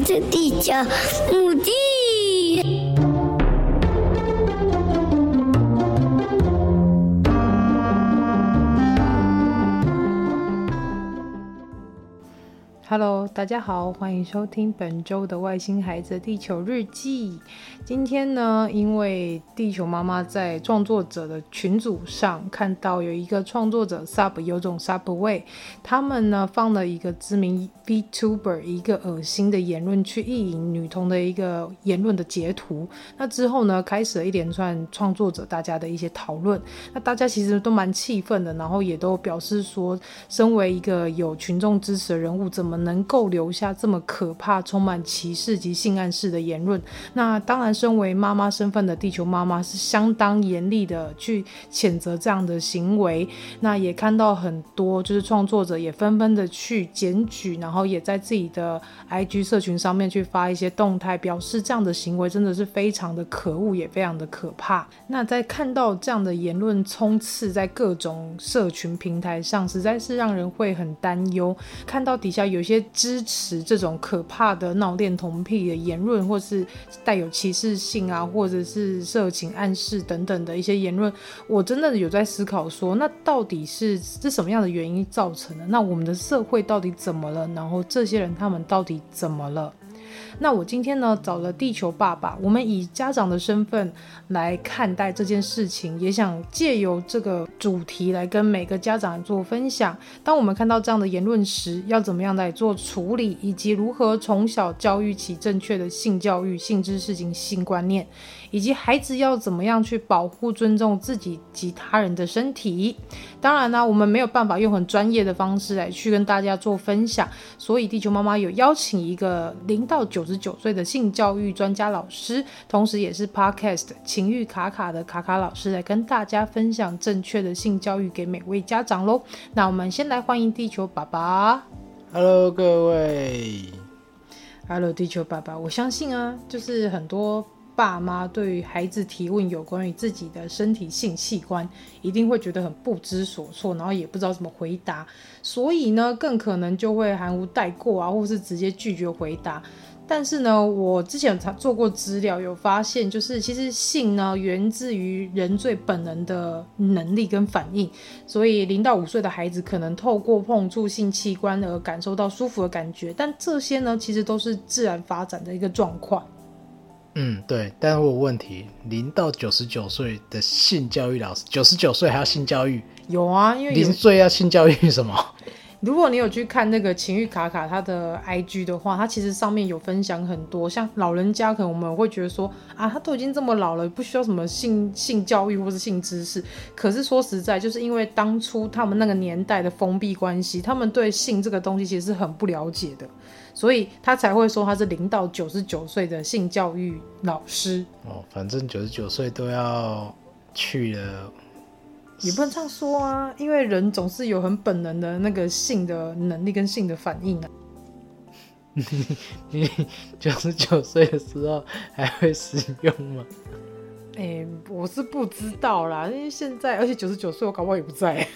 子的地球母地。Hello，大家好，欢迎收听本周的外星孩子地球日记。今天呢，因为地球妈妈在创作者的群组上看到有一个创作者 Sub 有种 Subway，他们呢放了一个知名 VTuber 一个恶心的言论去意淫女童的一个言论的截图。那之后呢，开始了一连串创作者大家的一些讨论。那大家其实都蛮气愤的，然后也都表示说，身为一个有群众支持的人物，怎么能够留下这么可怕、充满歧视及性暗示的言论？那当然，身为妈妈身份的地球妈妈是相当严厉的去谴责这样的行为。那也看到很多就是创作者也纷纷的去检举，然后然后也在自己的 IG 社群上面去发一些动态，表示这样的行为真的是非常的可恶，也非常的可怕。那在看到这样的言论充斥在各种社群平台上，实在是让人会很担忧。看到底下有些。支持这种可怕的闹恋童癖的言论，或是带有歧视性啊，或者是色情暗示等等的一些言论，我真的有在思考说，那到底是是什么样的原因造成的？那我们的社会到底怎么了呢？然后这些人他们到底怎么了？那我今天呢，找了地球爸爸，我们以家长的身份来看待这件事情，也想借由这个主题来跟每个家长做分享。当我们看到这样的言论时，要怎么样来做处理，以及如何从小教育起正确的性教育、性知识及性观念。以及孩子要怎么样去保护、尊重自己及他人的身体？当然呢，我们没有办法用很专业的方式来去跟大家做分享，所以地球妈妈有邀请一个零到九十九岁的性教育专家老师，同时也是 Podcast 情欲卡卡的卡卡老师来跟大家分享正确的性教育给每位家长喽。那我们先来欢迎地球爸爸。Hello，各位。Hello，地球爸爸。我相信啊，就是很多。爸妈对于孩子提问有关于自己的身体性器官，一定会觉得很不知所措，然后也不知道怎么回答，所以呢，更可能就会含糊带过啊，或是直接拒绝回答。但是呢，我之前有做过资料，有发现，就是其实性呢，源自于人最本能的能力跟反应，所以零到五岁的孩子可能透过碰触性器官而感受到舒服的感觉，但这些呢，其实都是自然发展的一个状况。嗯，对，但是我有问题，零到九十九岁的性教育老师，九十九岁还要性教育？有啊，因为零岁要性教育什么？如果你有去看那个情欲卡卡他的 IG 的话，他其实上面有分享很多，像老人家可能我们会觉得说啊，他都已经这么老了，不需要什么性性教育或是性知识。可是说实在，就是因为当初他们那个年代的封闭关系，他们对性这个东西其实是很不了解的。所以他才会说他是零到九十九岁的性教育老师哦，反正九十九岁都要去了，也不能这样说啊，因为人总是有很本能的那个性的能力跟性的反应啊。你九十九岁的时候还会使用吗？哎、欸，我是不知道啦，因为现在而且九十九岁我搞不好也不在。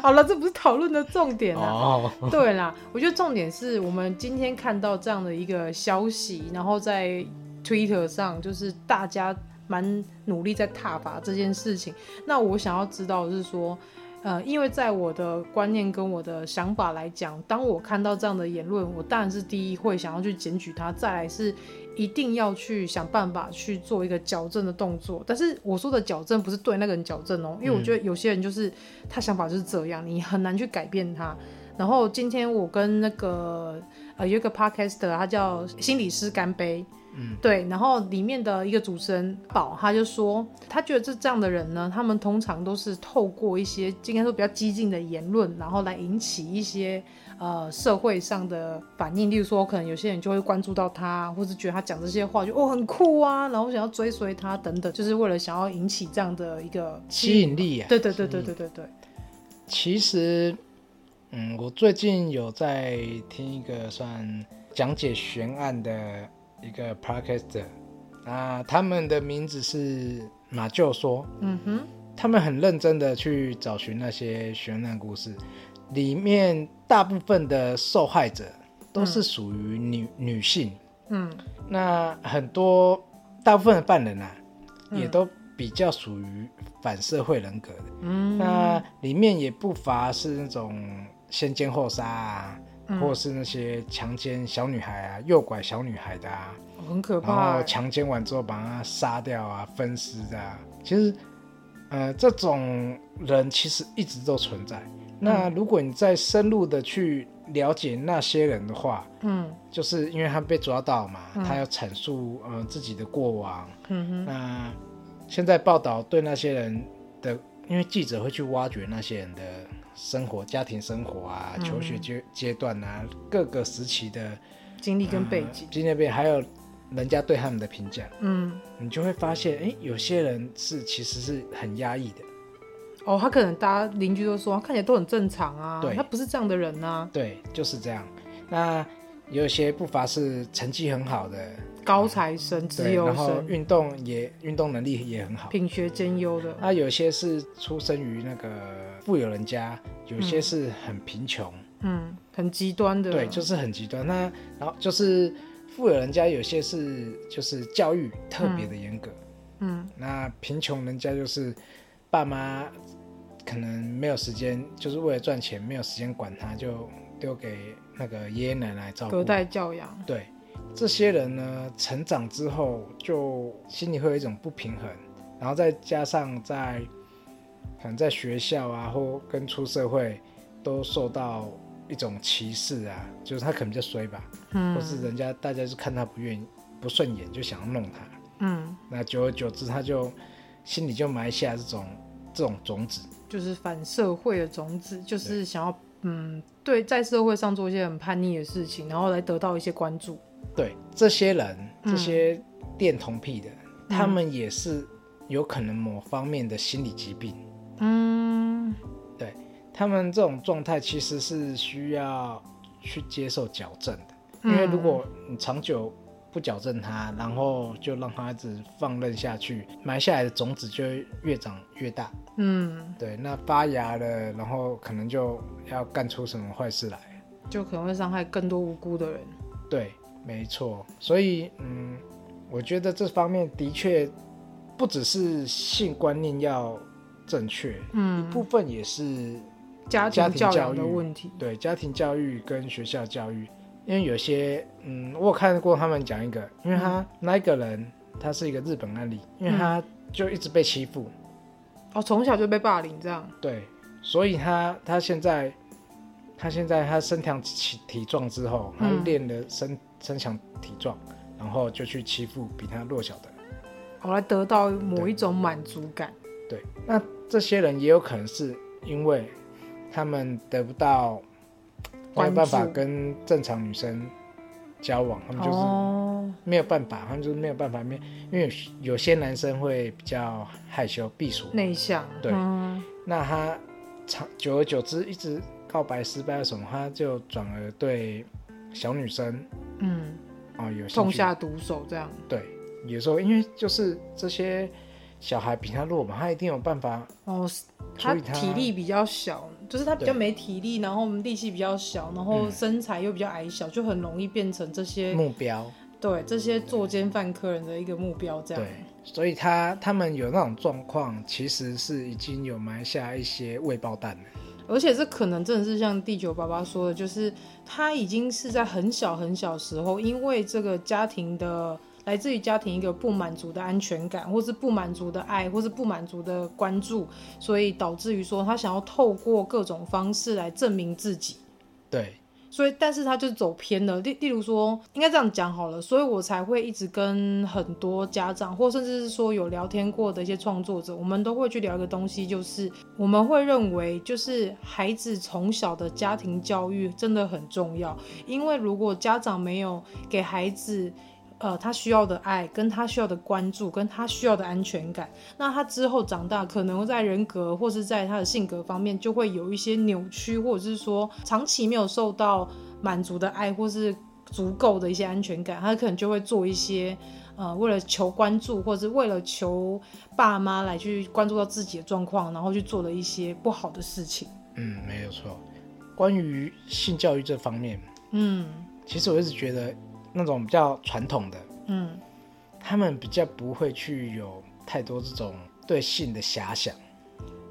好了，这不是讨论的重点啦。Oh. 对啦，我觉得重点是我们今天看到这样的一个消息，然后在 Twitter 上，就是大家蛮努力在挞伐这件事情。那我想要知道的是说，呃，因为在我的观念跟我的想法来讲，当我看到这样的言论，我当然是第一会想要去检举他，再来是。一定要去想办法去做一个矫正的动作，但是我说的矫正不是对那个人矫正哦，因为我觉得有些人就是他想法就是这样，你很难去改变他。然后今天我跟那个呃有一个 podcaster，他叫心理师干杯。嗯，对，然后里面的一个主持人宝，他就说，他觉得这这样的人呢，他们通常都是透过一些应该说比较激进的言论，然后来引起一些呃社会上的反应。例如说，可能有些人就会关注到他，或是觉得他讲这些话就哦很酷啊，然后想要追随他等等，就是为了想要引起这样的一个吸引力啊。对对对对对对对。其实，嗯，我最近有在听一个算讲解悬案的。一个 podcaster 啊，他们的名字是马厩说，嗯哼，他们很认真的去找寻那些悬案故事，里面大部分的受害者都是属于女、嗯、女性。嗯，那很多大部分的犯人啊，嗯、也都比较属于反社会人格的。嗯，那里面也不乏是那种先奸后杀啊。或是那些强奸小女孩啊、诱拐小女孩的啊，很可怕。然后强奸完之后把她杀掉啊、分尸的啊，其实，呃，这种人其实一直都存在。那如果你再深入的去了解那些人的话，嗯，就是因为他被抓到嘛，嗯、他要阐述呃自己的过往。嗯哼。那现在报道对那些人的，因为记者会去挖掘那些人的。生活、家庭生活啊，求学阶阶段啊，嗯、各个时期的经历跟背景，经历背景，还有人家对他们的评价，嗯，你就会发现，哎，有些人是其实是很压抑的。哦，他可能大家邻居都说，看起来都很正常啊，对，他不是这样的人啊。对，就是这样。那有一些不乏是成绩很好的。高材生、资优生，然后运动也运动能力也很好，品学兼优的。那有些是出生于那个富有人家，有些是很贫穷，嗯，很极端的。对，就是很极端。那然后就是富有人家，有些是就是教育特别的严格，嗯，嗯，那贫穷人家就是爸妈可能没有时间，就是为了赚钱没有时间管他，就丢给那个爷爷奶奶照顾，隔代教养，对。这些人呢，成长之后就心里会有一种不平衡，然后再加上在可能在学校啊，或跟出社会都受到一种歧视啊，就是他可能比较衰吧，嗯，或是人家大家就看他不愿意不顺眼，就想要弄他，嗯，那久而久之，他就心里就埋下这种这种种子，就是反社会的种子，就是想要嗯，对，在社会上做一些很叛逆的事情，然后来得到一些关注。对这些人，这些恋童癖的，嗯、他们也是有可能某方面的心理疾病。嗯，对，他们这种状态其实是需要去接受矫正的，因为如果你长久不矫正它，然后就让它一直放任下去，埋下来的种子就会越长越大。嗯，对，那发芽了，然后可能就要干出什么坏事来，就可能会伤害更多无辜的人。对。没错，所以嗯，我觉得这方面的确不只是性观念要正确，嗯，一部分也是家庭教育的问题。对，家庭教育跟学校教育，因为有些嗯，我有看过他们讲一个，因为他、嗯、那一个人他是一个日本案例，因为他就一直被欺负，哦，从小就被霸凌这样。对，所以他他现在他现在他身强体体壮之后，他练了身。嗯身强体壮，然后就去欺负比他弱小的，后来得到某一种满足感。对，那这些人也有可能是因为他们得不到，没有办法跟正常女生交往，他们就是没有办法，他们就是没有办法面，因为有些男生会比较害羞、避暑、内向。对，嗯、那他长久而久之一直告白失败了什么，他就转而对小女生。嗯，哦，有痛下毒手这样。对，有时候因为就是这些小孩比他弱嘛，他一定有办法。哦，他体力比较小，就是他比较没体力，然后力气比较小，然后身材又比较矮小，嗯、就很容易变成这些目标。对，这些作奸犯科人的一个目标这样。对，所以他他们有那种状况，其实是已经有埋下一些未爆弹了。而且这可能真的是像第九爸爸说的，就是他已经是在很小很小时候，因为这个家庭的来自于家庭一个不满足的安全感，或是不满足的爱，或是不满足的关注，所以导致于说他想要透过各种方式来证明自己。对。所以，但是他就走偏了。例例如说，应该这样讲好了，所以我才会一直跟很多家长，或甚至是说有聊天过的一些创作者，我们都会去聊一个东西，就是我们会认为，就是孩子从小的家庭教育真的很重要，因为如果家长没有给孩子。呃，他需要的爱，跟他需要的关注，跟他需要的安全感，那他之后长大，可能在人格或是在他的性格方面，就会有一些扭曲，或者是说长期没有受到满足的爱，或是足够的一些安全感，他可能就会做一些，呃，为了求关注，或者是为了求爸妈来去关注到自己的状况，然后去做了一些不好的事情。嗯，没有错。关于性教育这方面，嗯。其实我一直觉得那种比较传统的，嗯，他们比较不会去有太多这种对性的遐想，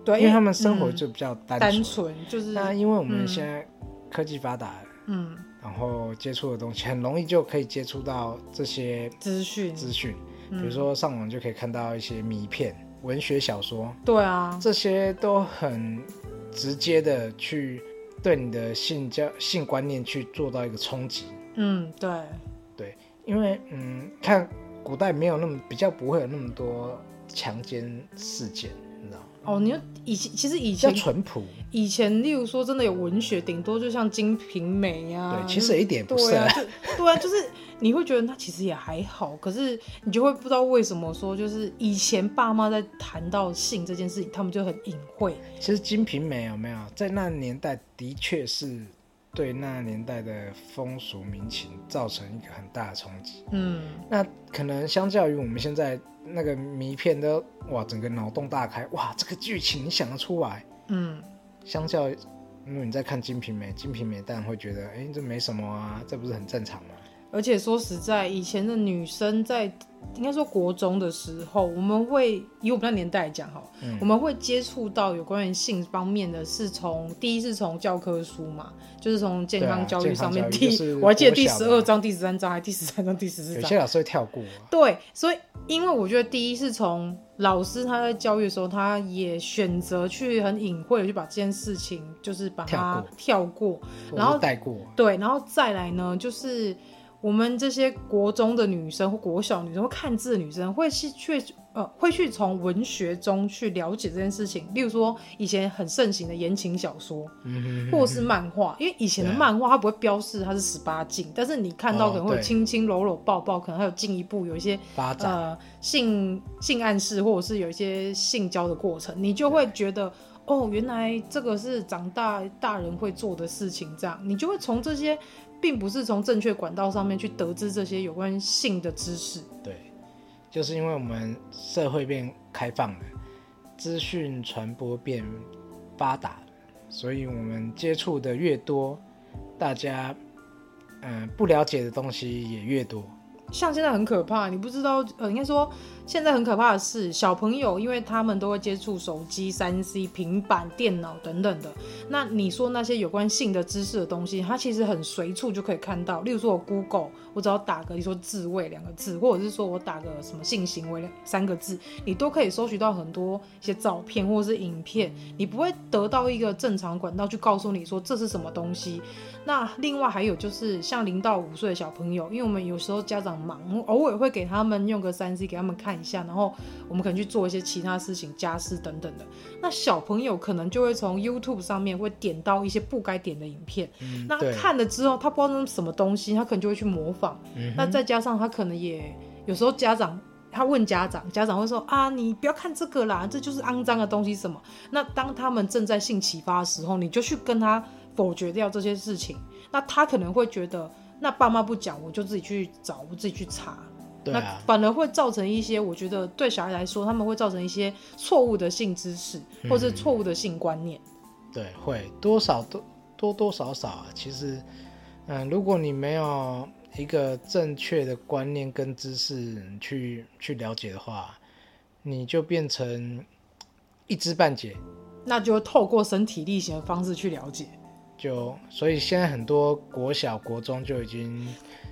对，因为他们生活就比较单纯，单纯就是那因为我们现在科技发达，嗯，然后接触的东西很容易就可以接触到这些资讯。资讯，比如说上网就可以看到一些迷片、文学小说，对啊，这些都很直接的去。对你的性教性观念去做到一个冲击，嗯，对，对，因为嗯，看古代没有那么比较不会有那么多强奸事件，你知道吗？哦，你以前其实以前比较淳朴，以前例如说真的有文学，顶多就像《金瓶梅》呀，对，其实一点不是，啊，对啊，就是。你会觉得那其实也还好，可是你就会不知道为什么说，就是以前爸妈在谈到性这件事情，他们就很隐晦。其实《金瓶梅》有没有在那年代的确是对那年代的风俗民情造成一个很大的冲击。嗯，那可能相较于我们现在那个迷片都哇，整个脑洞大开，哇，这个剧情你想得出来？嗯，相较因为你在看《金瓶梅》，《金瓶梅》当然会觉得，哎，这没什么啊，这不是很正常吗？而且说实在，以前的女生在应该说国中的时候，我们会以我们那年代来讲哈，嗯、我们会接触到有关于性方面的，是从第一是从教科书嘛，就是从健康教育上面。第，我还记得第十二章、第十三章还第十三章、第十四章。有些老师会跳过、啊。对，所以因为我觉得第一是从老师他在教育的时候，他也选择去很隐晦的去把这件事情就是把它跳过，然后带过。对，然后再来呢，就是。我们这些国中的女生或国小女生或看字的女生，会去去呃，会去从文学中去了解这件事情。例如说，以前很盛行的言情小说，嗯、或是漫画，因为以前的漫画它不会标示它是十八禁，但是你看到可能会有亲亲搂搂抱抱，可能还有进一步有一些呃性性暗示，或者是有一些性交的过程，你就会觉得哦，原来这个是长大大人会做的事情，这样你就会从这些。并不是从正确管道上面去得知这些有关性的知识。对，就是因为我们社会变开放了，资讯传播变发达，所以我们接触的越多，大家嗯、不了解的东西也越多。像现在很可怕，你不知道，呃，应该说现在很可怕的是小朋友，因为他们都会接触手机、三 C、平板电脑等等的。那你说那些有关性的知识的东西，它其实很随处就可以看到。例如说我 Google，我只要打个你说自慰两个字，或者是说我打个什么性行为三个字，你都可以搜寻到很多一些照片或者是影片。你不会得到一个正常管道去告诉你说这是什么东西。那另外还有就是像零到五岁的小朋友，因为我们有时候家长忙，偶尔会给他们用个三 C 给他们看一下，然后我们可能去做一些其他事情、家事等等的。那小朋友可能就会从 YouTube 上面会点到一些不该点的影片，嗯、那看了之后他不知道那是什么东西，他可能就会去模仿。嗯、那再加上他可能也有时候家长他问家长，家长会说啊，你不要看这个啦，这就是肮脏的东西什么。那当他们正在性启发的时候，你就去跟他。否决掉这些事情，那他可能会觉得，那爸妈不讲，我就自己去找，我自己去查，对啊，那反而会造成一些，我觉得对小孩来说，他们会造成一些错误的性知识，或是错误的性观念。嗯，对，会多少多多多少少啊。其实，嗯，如果你没有一个正确的观念跟知识去去了解的话，你就变成一知半解，那就透过身体力行的方式去了解。就所以现在很多国小国中就已经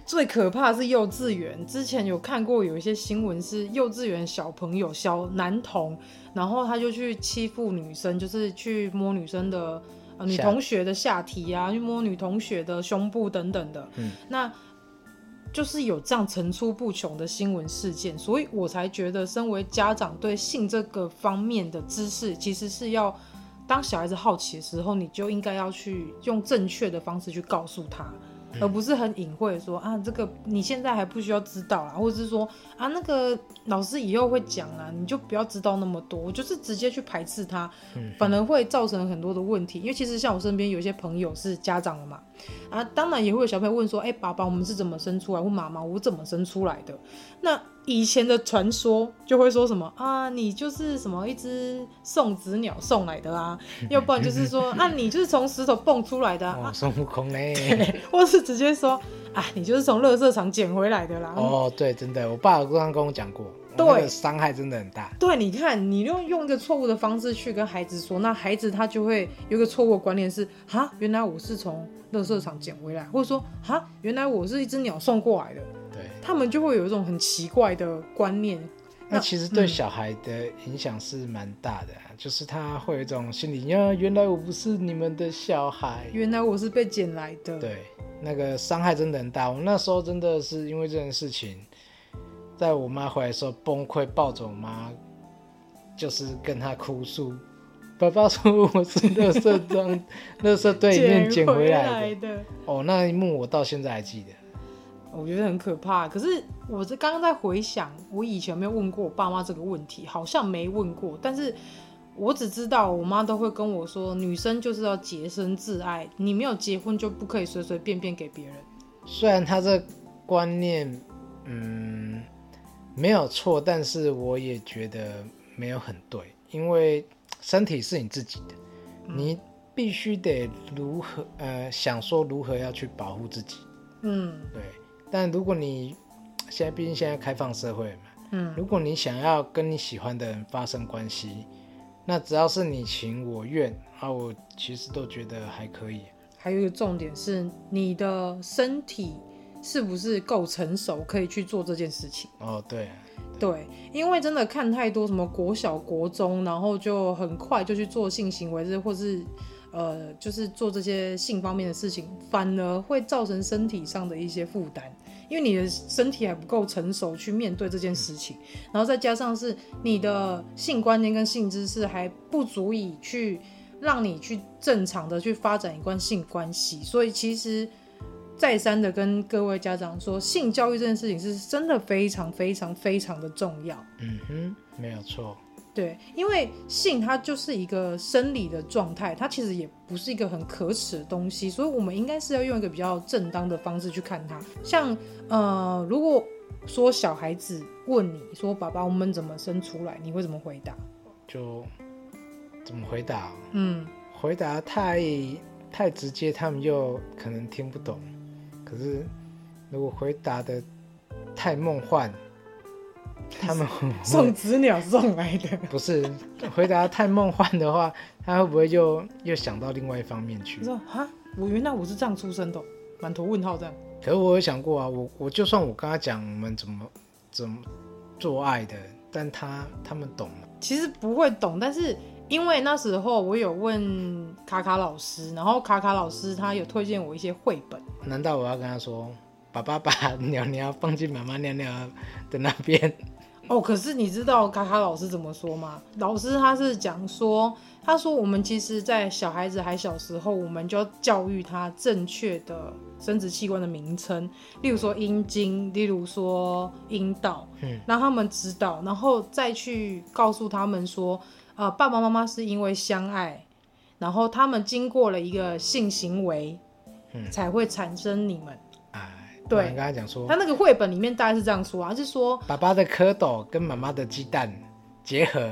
最可怕的是幼稚园。之前有看过有一些新闻是幼稚园小朋友小男童，然后他就去欺负女生，就是去摸女生的、呃、女同学的下体啊，去摸女同学的胸部等等的。嗯，那就是有这样层出不穷的新闻事件，所以我才觉得，身为家长对性这个方面的知识，其实是要。当小孩子好奇的时候，你就应该要去用正确的方式去告诉他，嗯、而不是很隐晦的说啊，这个你现在还不需要知道啊，或者是说啊，那个老师以后会讲啊，你就不要知道那么多，我就是直接去排斥他，嗯、反而会造成很多的问题。因为其实像我身边有些朋友是家长了嘛，啊，当然也会有小朋友问说，哎、欸，爸爸，我们是怎么生出来？或妈妈，我怎么生出来的？那以前的传说就会说什么啊，你就是什么一只送子鸟送来的啊，要不然就是说啊，你就是从石头蹦出来的啊，孙悟空嘞，或是直接说啊，你就是从垃圾场捡回来的啦。哦，对，真的，我爸刚刚跟我讲过，对，伤害真的很大。对，你看，你用用一个错误的方式去跟孩子说，那孩子他就会有一个错误的观念是啊，原来我是从垃圾场捡回来，或者说啊，原来我是一只鸟送过来的。他们就会有一种很奇怪的观念，那其实对小孩的影响是蛮大的，嗯，就是他会有一种心理，呀，原来我不是你们的小孩，原来我是被捡来的。对，那个伤害真的很大。我那时候真的是因为这件事情，在我妈回来的时候崩溃，抱着我妈，就是跟她哭诉，爸爸说我是垃圾装，垃圾堆里面捡回来的。哦，那一幕我到现在还记得。我觉得很可怕，可是我这刚刚在回想，我以前有没有问过我爸妈这个问题？好像没问过，但是我只知道我妈都会跟我说，女生就是要洁身自爱，你没有结婚就不可以随随便便给别人。虽然她这观念，嗯，没有错，但是我也觉得没有很对，因为身体是你自己的，嗯、你必须得如何呃想说如何要去保护自己。嗯，对。但如果你现在毕竟现在开放社会嘛，嗯，如果你想要跟你喜欢的人发生关系，那只要是你情我愿啊，我其实都觉得还可以。还有一个重点是你的身体是不是够成熟，可以去做这件事情？哦，对，对，对，因为真的看太多什么国小、国中，然后就很快就去做性行为，或是。呃，就是做这些性方面的事情，反而会造成身体上的一些负担，因为你的身体还不够成熟去面对这件事情，然后再加上是你的性观念跟性知识还不足以去让你去正常的去发展一段性关系，所以其实再三的跟各位家长说，性教育这件事情是真的非常非常非常的重要。嗯哼，没有错。对，因为性它就是一个生理的状态，它其实也不是一个很可耻的东西，所以我们应该是要用一个比较正当的方式去看它。像呃，如果说小孩子问你说“爸爸，我们怎么生出来”，你会怎么回答？就怎么回答？嗯，回答太太直接，他们又可能听不懂。可是如果回答的太梦幻。他们 送子鸟送来的，不是回答太梦幻的话，他会不会就又想到另外一方面去？你说啊，我原来我是这样出生的，满头问号这样。可是我有想过啊，我我就算我跟他讲我们怎么怎么做爱的，但他他们懂吗？其实不会懂，但是因为那时候我有问卡卡老师，然后卡卡老师他有推荐我一些绘本。难道我要跟他说，爸爸把鸟鸟放进妈妈尿尿的那边？哦，可是你知道卡卡老师怎么说吗？老师他是讲说，他说我们其实，在小孩子还小时候，我们就要教育他正确的生殖器官的名称，例如说阴茎，例如说阴道，嗯，让他们知道，然后再去告诉他们说，呃，爸爸妈妈是因为相爱，然后他们经过了一个性行为，嗯，才会产生你们。对，他那个绘本里面大概是这样说啊，是说爸爸的蝌蚪跟妈妈的鸡蛋结合，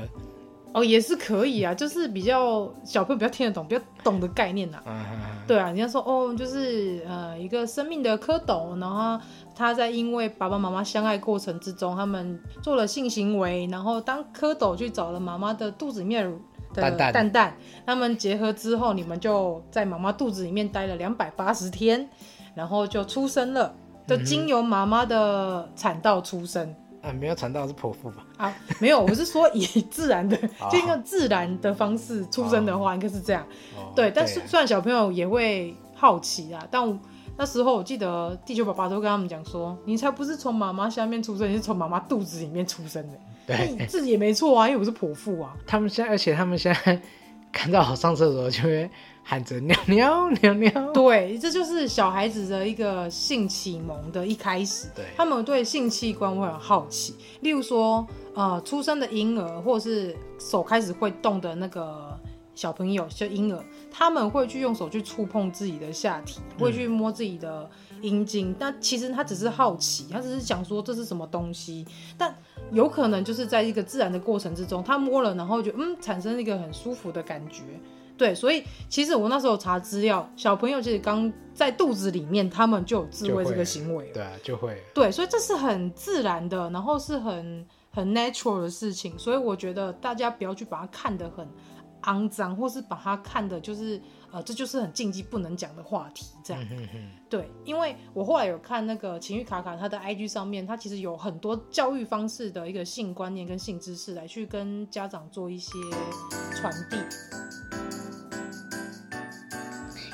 哦，也是可以啊，就是比较小朋友比较听得懂、比较懂的概念呐、啊。对啊，人家说哦，就是呃一个生命的蝌蚪，然后他在因为爸爸妈妈相爱过程之中，他们做了性行为，然后当蝌蚪去找了妈妈的肚子里面的蛋蛋，蛋蛋，他们结合之后，你们就在妈妈肚子里面待了两百八十天，然后就出生了。就经由妈妈的产道出生啊，没有产道是剖腹吧？啊，没有，我是说以自然的，就用自然的方式出生的话，应该是这样。对，但是虽然小朋友也会好奇啊，但那时候我记得地球爸爸都跟他们讲说，你才不是从妈妈下面出生，你是从妈妈肚子里面出生的。对，自己也没错啊，因为我是剖腹啊。他们现在，而且他们现在 看到我上厕所就会。喊着尿尿尿尿，对，这就是小孩子的一个性启蒙的一开始。对，他们对性器官会很好奇，例如说，呃，出生的婴儿，或是手开始会动的那个小朋友就婴儿，他们会去用手去触碰自己的下体，会去摸自己的阴茎。但其实他只是好奇，他只是想说这是什么东西。但有可能就是在一个自然的过程之中，他摸了，然后就嗯产生一个很舒服的感觉。对，所以其实我那时候查资料，小朋友其实刚在肚子里面，他们就有自慰这个行为。对啊，就会。对，所以这是很自然的，然后是很很 natural 的事情。所以我觉得大家不要去把它看得很。肮脏，或是把它看的，就是呃，这就是很禁忌不能讲的话题，这样。嗯、哼哼对，因为我后来有看那个情欲卡卡，他的 IG 上面，他其实有很多教育方式的一个性观念跟性知识，来去跟家长做一些传递。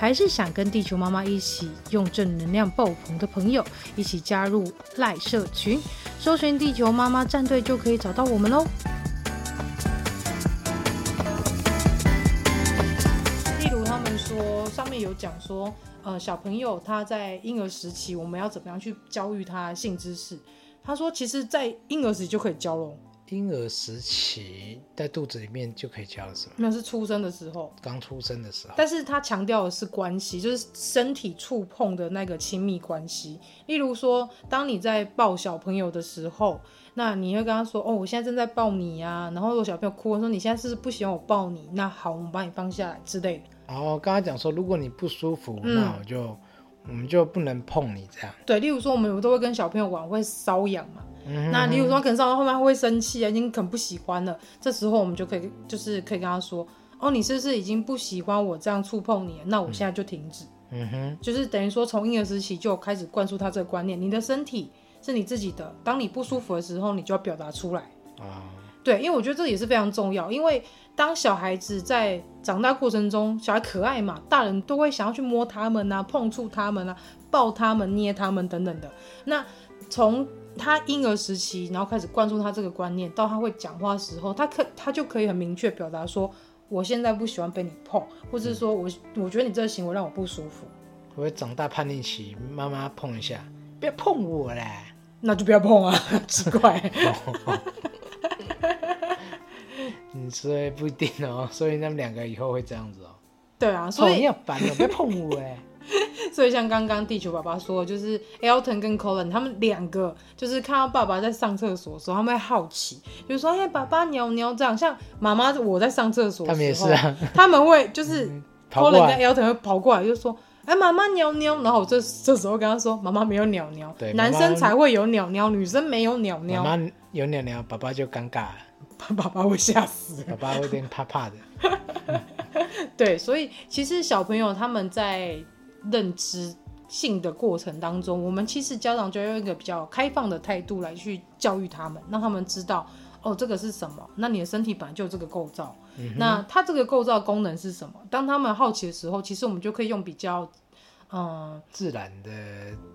还是想跟地球妈妈一起用正能量爆棚的朋友，一起加入赖社群，搜寻地球妈妈战队就可以找到我们喽。例如，他们说上面有讲说，呃，小朋友他在婴儿时期，我们要怎么样去教育他性知识？他说，其实，在婴儿时期就可以教喽。婴儿时期在肚子里面就可以教了，是吗？那是出生的时候，刚出生的时候。但是他强调的是关系，就是身体触碰的那个亲密关系。例如说，当你在抱小朋友的时候，那你会跟他说：“哦，我现在正在抱你呀。”然后如果小朋友哭，我说：“你现在是不是不喜欢我抱你？”那好，我们把你放下来之类的。然后刚才讲说，如果你不舒服，嗯、那我就我们就不能碰你这样。对，例如说我们都会跟小朋友玩，会瘙痒嘛。那例如说可能上到后面他会生气啊，已经很不喜欢了。这时候我们就可以就是可以跟他说：“哦，你是不是已经不喜欢我这样触碰你？那我现在就停止。”嗯哼，就是等于说从婴儿时期就开始灌输他这个观念：你的身体是你自己的，当你不舒服的时候，你就要表达出来。啊，对，因为我觉得这也是非常重要，因为。当小孩子在长大过程中，小孩可爱嘛，大人都会想要去摸他们啊，碰触他们啊，抱他们、捏他们等等的。那从他婴儿时期，然后开始灌输他这个观念，到他会讲话的时候，他可他就可以很明确表达说，我现在不喜欢被你碰，或者是说我我觉得你这个行为让我不舒服。我会长大叛逆期，妈妈碰一下，不要碰我啦，那就不要碰啊，奇怪。你，所以不一定哦，所以他们两个以后会这样子哦。对啊，所以、哦、你要烦了，别碰我哎。所以像刚刚地球爸爸说，就是 Elton 跟 Colin 他们两个，就是看到爸爸在上厕所的时候，他们会好奇，就是说哎，爸爸尿尿这样。像妈妈我在上厕所的时候，他们也是啊，他们会就是 Colin 跟 Elton 会跑过来，就说哎，妈妈尿尿。然后我这这时候跟他说，妈妈没有尿尿，对，男生才会有尿尿，女生没有尿尿。妈妈有尿尿，爸爸就尴尬了。爸爸会吓死，爸爸会有点怕怕的。对，所以其实小朋友他们在认知性的过程当中，我们其实家长就要用一个比较开放的态度来去教育他们，让他们知道哦，这个是什么？那你的身体本来就有这个构造，嗯、那它这个构造功能是什么？当他们好奇的时候，其实我们就可以用比较嗯自然的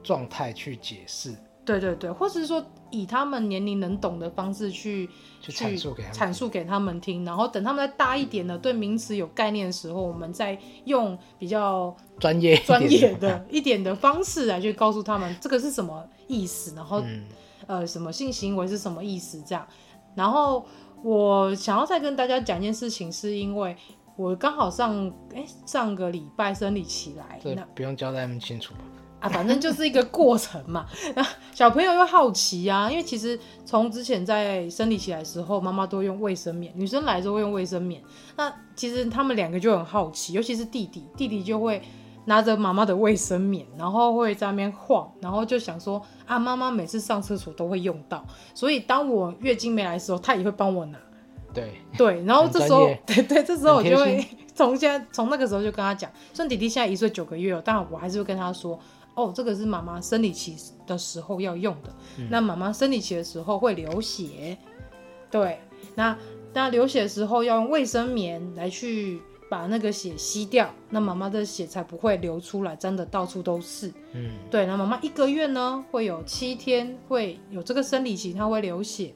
状态去解释。对对对，或者是说以他们年龄能懂的方式去去阐述给阐述给他们听，然后等他们再大一点的对名词有概念的时候，我们再用比较专业专业的 一点的方式来去告诉他们这个是什么意思，然后、嗯、呃什么性行为是什么意思这样。然后我想要再跟大家讲一件事情，是因为我刚好上哎上个礼拜生理期来，这不用交代那么清楚吧？啊，反正就是一个过程嘛。那小朋友又好奇啊，因为其实从之前在生理期来的时候，妈妈都用卫生棉，女生来的时候会用卫生棉。那其实他们两个就很好奇，尤其是弟弟，弟弟就会拿着妈妈的卫生棉，然后会在那边晃，然后就想说啊，妈妈每次上厕所都会用到，所以当我月经没来的时候，他也会帮我拿。对对，然后这时候，对对，这时候我就会 从现在从那个时候就跟他讲，虽然弟弟现在一岁九个月了，但我还是会跟他说。哦，这个是妈妈生理期的时候要用的。嗯、那妈妈生理期的时候会流血，对。那那流血的时候要用卫生棉来去把那个血吸掉，那妈妈的血才不会流出来，沾的到处都是。嗯，对，那妈妈一个月呢会有七天会有这个生理期，她会流血。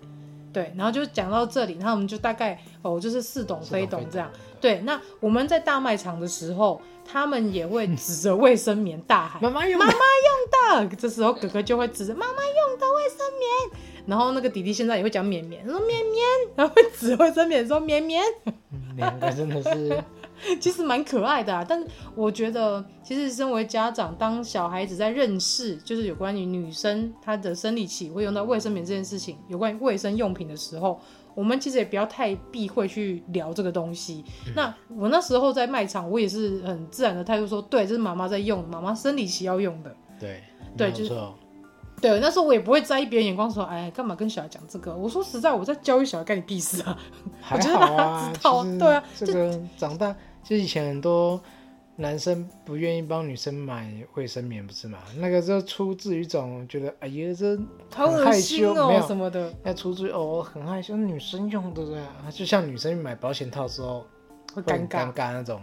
对，然后就讲到这里，然后我们就大概哦，就是似懂非懂这样。对，那我们在大卖场的时候，他们也会指着卫生棉大喊：“妈妈用，妈妈用的。”这时候哥哥就会指着妈妈用的卫生棉，然后那个弟弟现在也会讲“绵绵”，说“绵绵”，然后会指卫生棉说“绵绵”。两个真的是。其实蛮可爱的啊，但是我觉得，其实身为家长，当小孩子在认识就是有关于女生她的生理期会用到卫生棉这件事情，有关于卫生用品的时候，我们其实也不要太避讳去聊这个东西。嗯、那我那时候在卖场，我也是很自然的态度说，对，这是妈妈在用，妈妈生理期要用的。对，对，就是。对，那时候我也不会在意别人眼光，说，哎，干嘛跟小孩讲这个？我说实在，我在教育小孩，干你屁事啊！还好啊，知道对啊，这个长大。就以前很多男生不愿意帮女生买卫生棉，不是嘛？那个就出自于一种觉得，哎呀，这很害羞哦，没有什么的。那出自于哦，很害羞，女生用的对啊，就像女生买保险套的时候会尴尬尴尬那种，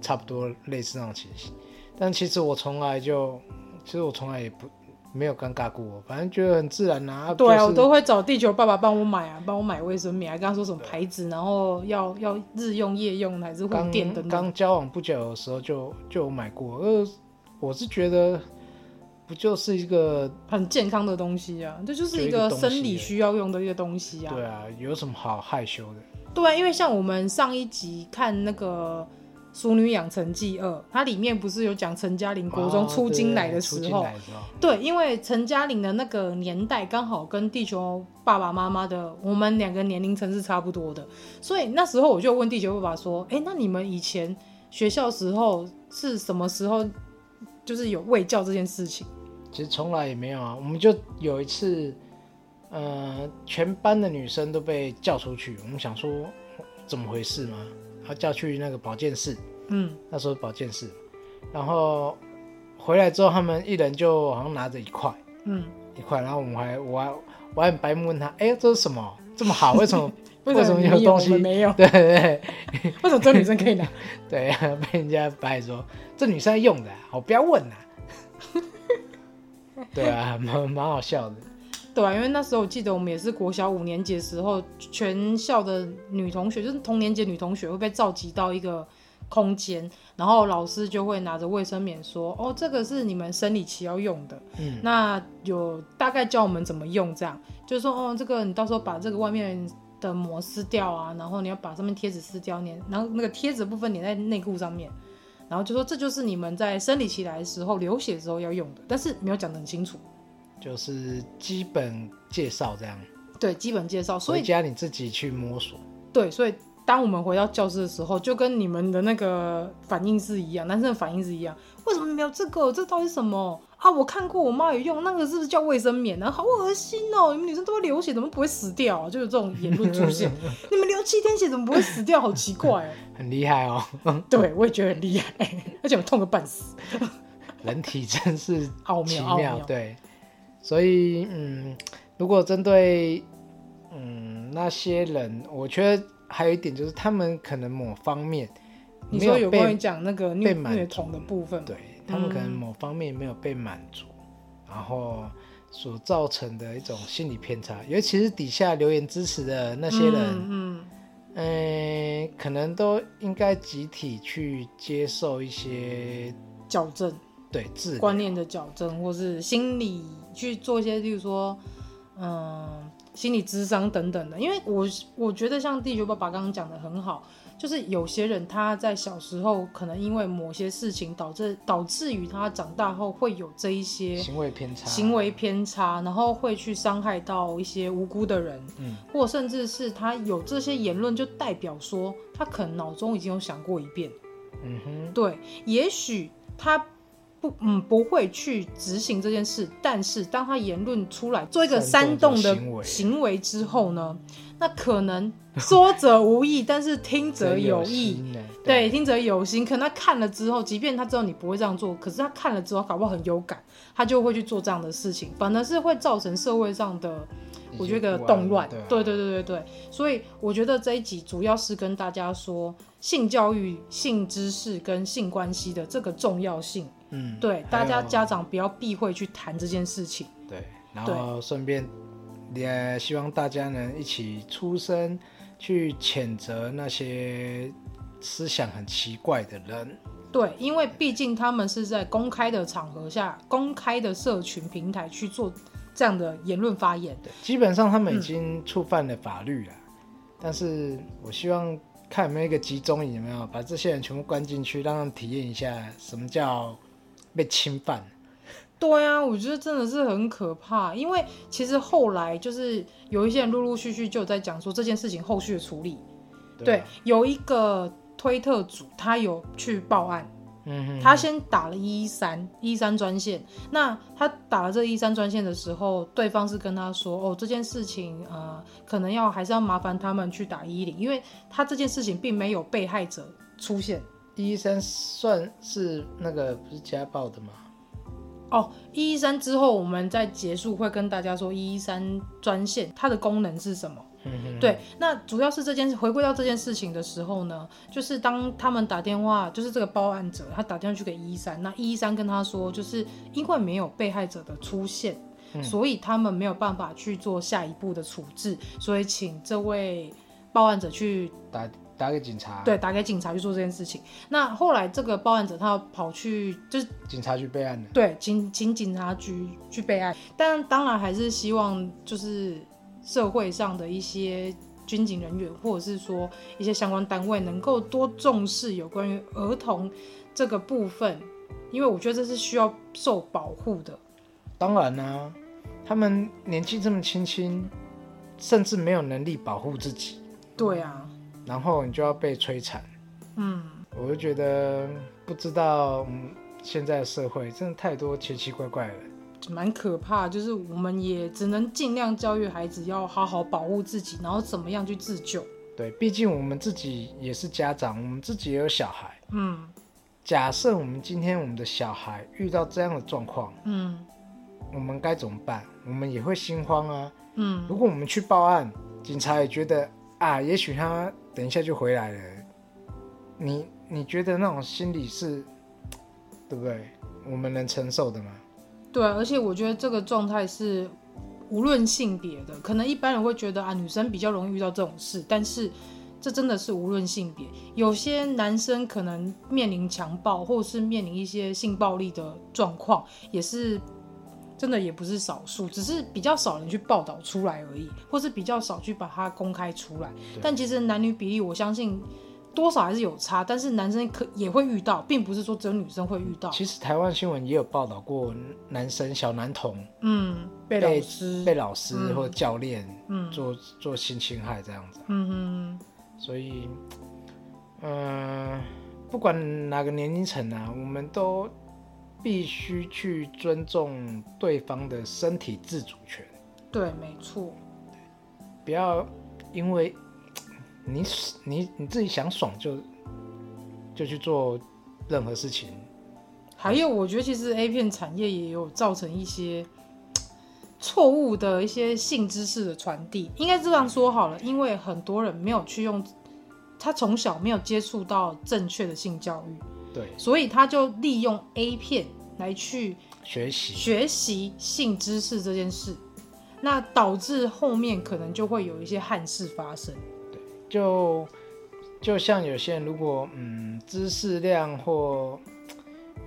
差不多类似那种情形。但其实我从来就，其实我从来也不。没有尴尬过，反正觉得很自然呐、啊。对啊，我都会找地球爸爸帮我买啊，帮我买卫生棉，还跟他说什么牌子，然后要要日用、夜用还是护垫等等。刚交往不久的时候就就有买过，呃，我是觉得不就是一个很健康的东西啊，这就是一个生理需要用的一个东西啊。对啊，有什么好害羞的？对啊，因为像我们上一集看那个。《俗女养成记二》，它里面不是有讲陈嘉玲国中出京来的时候？哦、对，对，因为陈嘉玲的那个年代刚好跟地球爸爸妈妈的我们两个年龄层是差不多的，所以那时候我就问地球爸爸说：“哎，那你们以前学校时候是什么时候，就是有卫教这件事情？”其实从来也没有啊，我们就有一次，呃，全班的女生都被叫出去，我们想说怎么回事吗？他叫去那个保健室，嗯，那时候保健室，然后回来之后，他们一人就好像拿着一块，嗯，一块，然后我们还我还我还很白目问他，哎、欸，这是什么？这么好？为什么？为什么有东西？没有？对对对，为什么这女生可以拿？对，被人家白说这女生用的，我不要问啊。对啊，蛮蛮好笑的。对啊，因为那时候我记得我们也是国小五年级的时候，全校的女同学，就是同年级女同学会被召集到一个空间，然后老师就会拿着卫生棉说：“哦，这个是你们生理期要用的。”嗯，那有大概教我们怎么用，这样就是说：“哦，这个你到时候把这个外面的膜撕掉啊，然后你要把上面贴纸撕掉，粘，然后那个贴纸部分粘在内裤上面，然后就说这就是你们在生理期来的时候流血的时候要用的，但是没有讲得很清楚。”就是基本介绍这样，对，基本介绍，所以回家你自己去摸索。对，所以当我们回到教室的时候，就跟你们的那个反应是一样，男生的反应是一样。为什么没有这个？这到底什么啊？我看过，我妈有用，那个是不是叫卫生棉呢？好恶心哦！你们女生都会流血，怎么不会死掉啊？就有这种言论出现。你们流七天血，怎么不会死掉？好奇怪哦。很厉害哦。对，我也觉得很厉害，而且我痛个半死。人体真是奥妙，奥妙，对。所以，嗯，如果针对，嗯，那些人，我觉得还有一点就是，他们可能某方面，你说有关于讲那个被虐童的部分，对，他们可能某方面没有被满足，嗯，然后所造成的一种心理偏差，尤其是底下留言支持的那些人，嗯，嗯，呃，可能都应该集体去接受一些矫正。对，观念的矫正，或是心理去做一些，例如说，嗯，心理智商等等的。因为我我觉得像地球爸爸刚刚讲的很好，就是有些人他在小时候可能因为某些事情导致导致于他长大后会有这一些行为偏差，行为偏差，然后会去伤害到一些无辜的人，嗯，或甚至是他有这些言论，就代表说他可能脑中已经有想过一遍，嗯哼，对，也许他。不，嗯，不会去执行这件事，但是当他言论出来做一个煽动的行为之后呢，那可能说者无意，但是听者有意，对，对，听者有心。可能他看了之后，即便他知道你不会这样做，可是他看了之后，搞不好很有感，他就会去做这样的事情，反而是会造成社会上的，我觉得动乱。对，对，对，对，对，对。所以我觉得这一集主要是跟大家说。性教育、性知识跟性关系的这个重要性。嗯，对，大家家长不要避讳去谈这件事情。对，然后顺便也希望大家能一起出声，去谴责那些思想很奇怪的人。对，因为毕竟他们是在公开的场合下、公开的社群平台去做这样的言论发言。对，基本上他们已经触犯了法律了。嗯、但是我希望看有没有一个集中营，有没有把这些人全部关进去，让他们体验一下什么叫被侵犯。对啊，我觉得真的是很可怕。因为其实后来就是有一些人陆陆续续就在讲说这件事情后续的处理。对，啊、对，有一个。推特组他有去报案，嗯哼，他先打了一一三一三专线。那他打了这一三专线的时候，对方是跟他说：“哦，这件事情呃，可能要还是要麻烦他们去打一一零，因为他这件事情并没有被害者出现。”一一三算是那个不是家暴的吗？哦，一一三之后我们在结束会跟大家说一一三专线它的功能是什么。对，那主要是这件事，回归到这件事情的时候呢，就是当他们打电话，就是这个报案者他打电话去给一一三，那一一三跟他说，就是因为没有被害者的出现，嗯、所以他们没有办法去做下一步的处置，所以请这位报案者去打打给警察，对，打给警察去做这件事情。那后来这个报案者他要跑去就是警察局备案的，对，请请警察局去备案，但当然还是希望就是。社会上的一些军警人员，或者是说一些相关单位，能够多重视有关于儿童这个部分，因为我觉得这是需要受保护的。当然啦、啊，他们年纪这么轻轻，甚至没有能力保护自己。对啊，然后你就要被摧残。嗯，我就觉得不知道，嗯现在的社会真的太多奇奇怪怪了。蛮可怕，就是我们也只能尽量教育孩子要好好保护自己，然后怎么样去自救。对，毕竟我们自己也是家长，我们自己也有小孩。嗯，假设我们今天我们的小孩遇到这样的状况，嗯，我们该怎么办？我们也会心慌啊。嗯，如果我们去报案，警察也觉得啊，也许他等一下就回来了。你你觉得那种心理是，对不对？我们能承受的吗？对，而且我觉得这个状态是无论性别的，可能一般人会觉得啊，女生比较容易遇到这种事，但是这真的是无论性别。有些男生可能面临强暴，或是面临一些性暴力的状况，也是真的也不是少数，只是比较少人去报道出来而已，或是比较少去把它公开出来。但其实男女比例，我相信。多少还是有差，但是男生可也会遇到，并不是说只有女生会遇到。其实台湾新闻也有报道过男生小男童，嗯，被老师被老师或教练，嗯，做做性侵害这样子，嗯哼，所以，嗯、呃，不管哪个年龄层啊，我们都必须去尊重对方的身体自主权。对，没错，不要因为。你你你自己想爽就就去做任何事情。还有，我觉得其实 A 片产业也有造成一些 错误的一些性知识的传递，应该这样说好了，因为很多人没有去用，他从小没有接触到正确的性教育，对，所以他就利用 A 片来去学习。学习性知识这件事，那导致后面可能就会有一些憾事发生。就就像有些人，如果嗯知识量或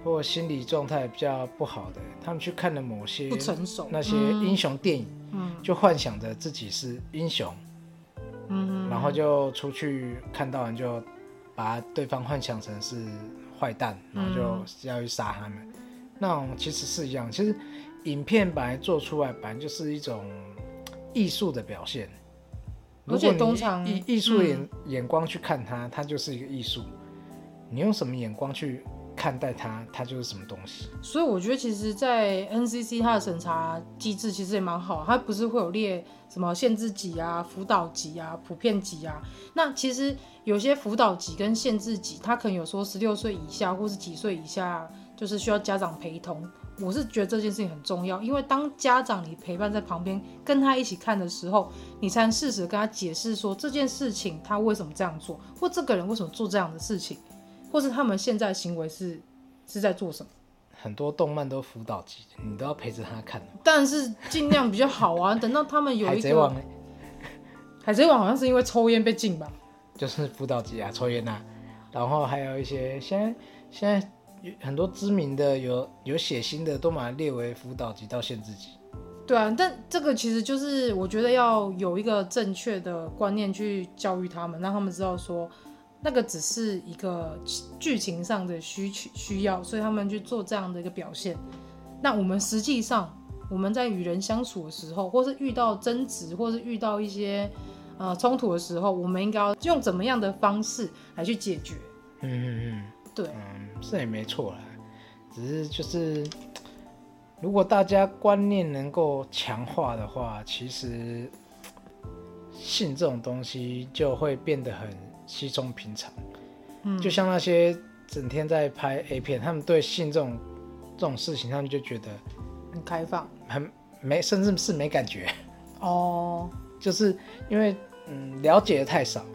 或心理状态比较不好的，他们去看了某些不成熟。那些英雄电影，嗯，就幻想着自己是英雄，嗯，然后就出去看到人就把对方幻想成是坏蛋，然后就要去杀他们，嗯，那种其实是一样。其实影片本来做出来，本来就是一种艺术的表现。而且通常以艺术眼眼光去看它，它就是一个艺术。你用什么眼光去看待它，它就是什么东西。所以我觉得，其实，在 NCC 它的审查机制其实也蛮好，它不是会有列什么限制级啊、辅导级啊、普遍级啊。那其实有些辅导级跟限制级，它可能有说十六岁以下或是几岁以下，就是需要家长陪同。我是觉得这件事情很重要，因为当家长你陪伴在旁边跟他一起看的时候，你才能适时跟他解释说这件事情他为什么这样做，或这个人为什么做这样的事情，或是他们现在行为是是在做什么。很多动漫都辅导级，你都要陪着他看。但是尽量比较好啊，等到他们有一个。海贼王，海贼王好像是因为抽烟被禁吧？就是辅导级啊，抽烟啊，然后还有一些现在现在。很多知名的有有血腥的，都把它列为辅导级到限制级。对啊，但这个其实就是我觉得要有一个正确的观念去教育他们，让他们知道说那个只是一个剧情上的需求需要，所以他们去做这样的一个表现。那我们实际上我们在与人相处的时候，或是遇到争执，或是遇到一些呃冲突的时候，我们应该要用怎么样的方式来去解决？嗯嗯嗯。对，嗯，这也没错啦，只是就是，如果大家观念能够强化的话，其实性这种东西就会变得很稀松平常。嗯，就像那些整天在拍 A 片，他们对性这种这种事情，他们就觉得很开放，很没，甚至是没感觉。哦，就是因为嗯了解的太少，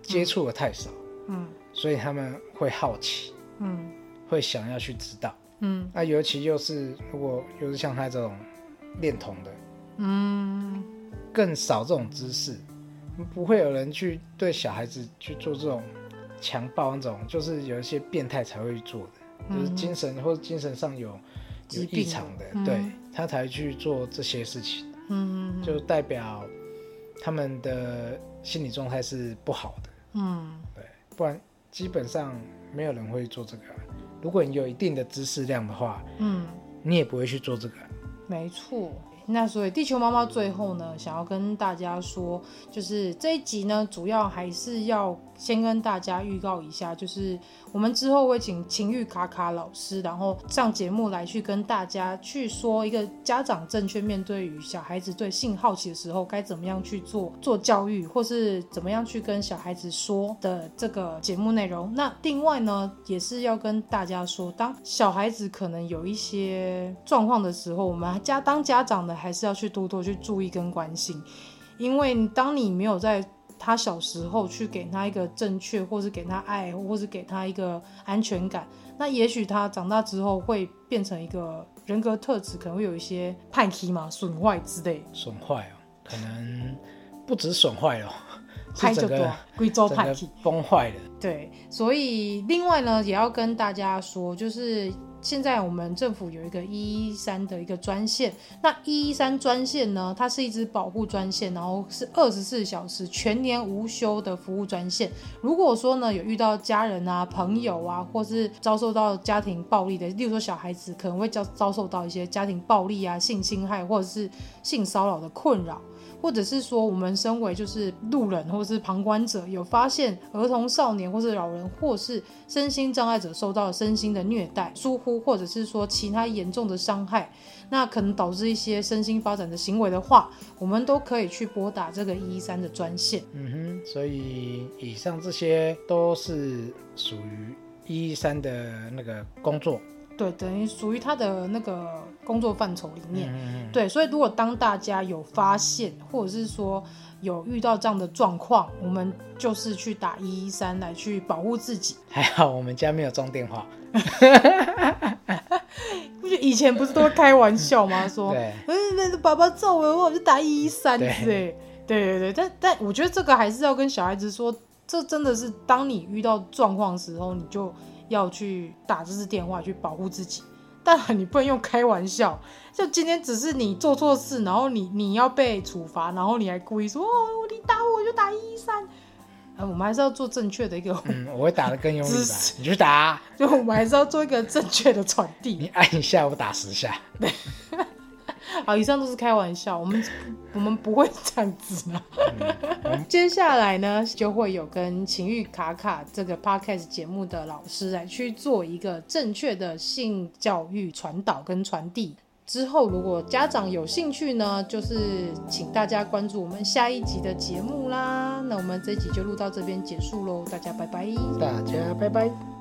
接触的太少。嗯。所以他们会好奇，嗯，会想要去知道，嗯，那尤其又是如果又是像他这种恋童的，嗯，更少这种知识，不会有人去对小孩子去做这种强暴那种，就是有一些变态才会去做的，嗯、就是精神或者精神上有有异常的，嗯、对他才去做这些事情，嗯，就代表他们的心理状态是不好的，嗯，对，不然。基本上没有人会做这个。如果你有一定的知识量的话，嗯，你也不会去做这个。没错。那所以地球妈妈最后呢，想要跟大家说，就是这一集呢，主要还是要先跟大家预告一下，就是我们之后会请情欲卡卡老师，然后上节目来去跟大家去说一个家长正确面对于小孩子对性好奇的时候该怎么样去做做教育，或是怎么样去跟小孩子说的这个节目内容。那另外呢，也是要跟大家说，当小孩子可能有一些状况的时候，我们家当家长的。还是要去多多去注意跟关心，因为当你没有在他小时候去给他一个正确，或是给他爱，或是给他一个安全感，那也许他长大之后会变成一个人格特质，可能会有一些叛逆嘛、损坏之类。损坏哦，可能不止损坏哦，是整个贵州 叛逆崩坏了。对，所以另外呢，也要跟大家说，就是。现在我们政府有一个一一三的一个专线，那一一三专线呢，它是一支保护专线，然后是二十四小时全年无休的服务专线。如果说呢有遇到家人啊、朋友啊，或是遭受到家庭暴力的，例如说小孩子可能会遭遭受到一些家庭暴力啊、性侵害或者是性骚扰的困扰。或者是说，我们身为就是路人或者是旁观者，有发现儿童、少年或是老人或是身心障碍者受到身心的虐待、疏忽，或者是说其他严重的伤害，那可能导致一些身心发展的行为的话，我们都可以去拨打这个一一三的专线。嗯哼，所以以上这些都是属于一一三的那个工作。对，等于属于他的那个工作范畴里面。嗯、对，所以如果当大家有发现，或者是说有遇到这样的状况，我们就是去打一一三来去保护自己。还好我们家没有装电话。以前不是都会开玩笑吗？说，对，嗯，那爸爸揍我，我就打一一三。对，对对对，但但我觉得这个还是要跟小孩子说，这真的是当你遇到状况的时候，你就。要去打这支电话去保护自己，但你不能用开玩笑。就今天只是你做错事，然后你你要被处罚，然后你还故意说哦，你打我，我就打一一三。我们还是要做正确的一个。嗯，我会打得更用力吧。你去打。就我们还是要做一个正确的传递。你按一下，我打十下。对。好，以上都是开玩笑，我们我们不会这样子的。嗯、接下来呢，就会有跟情欲卡卡这个 podcast 节目的老师来去做一个正确的性教育传导跟传递。之后，如果家长有兴趣呢，就是请大家关注我们下一集的节目啦。那我们这一集就录到这边结束喽，大家拜拜。大家拜拜。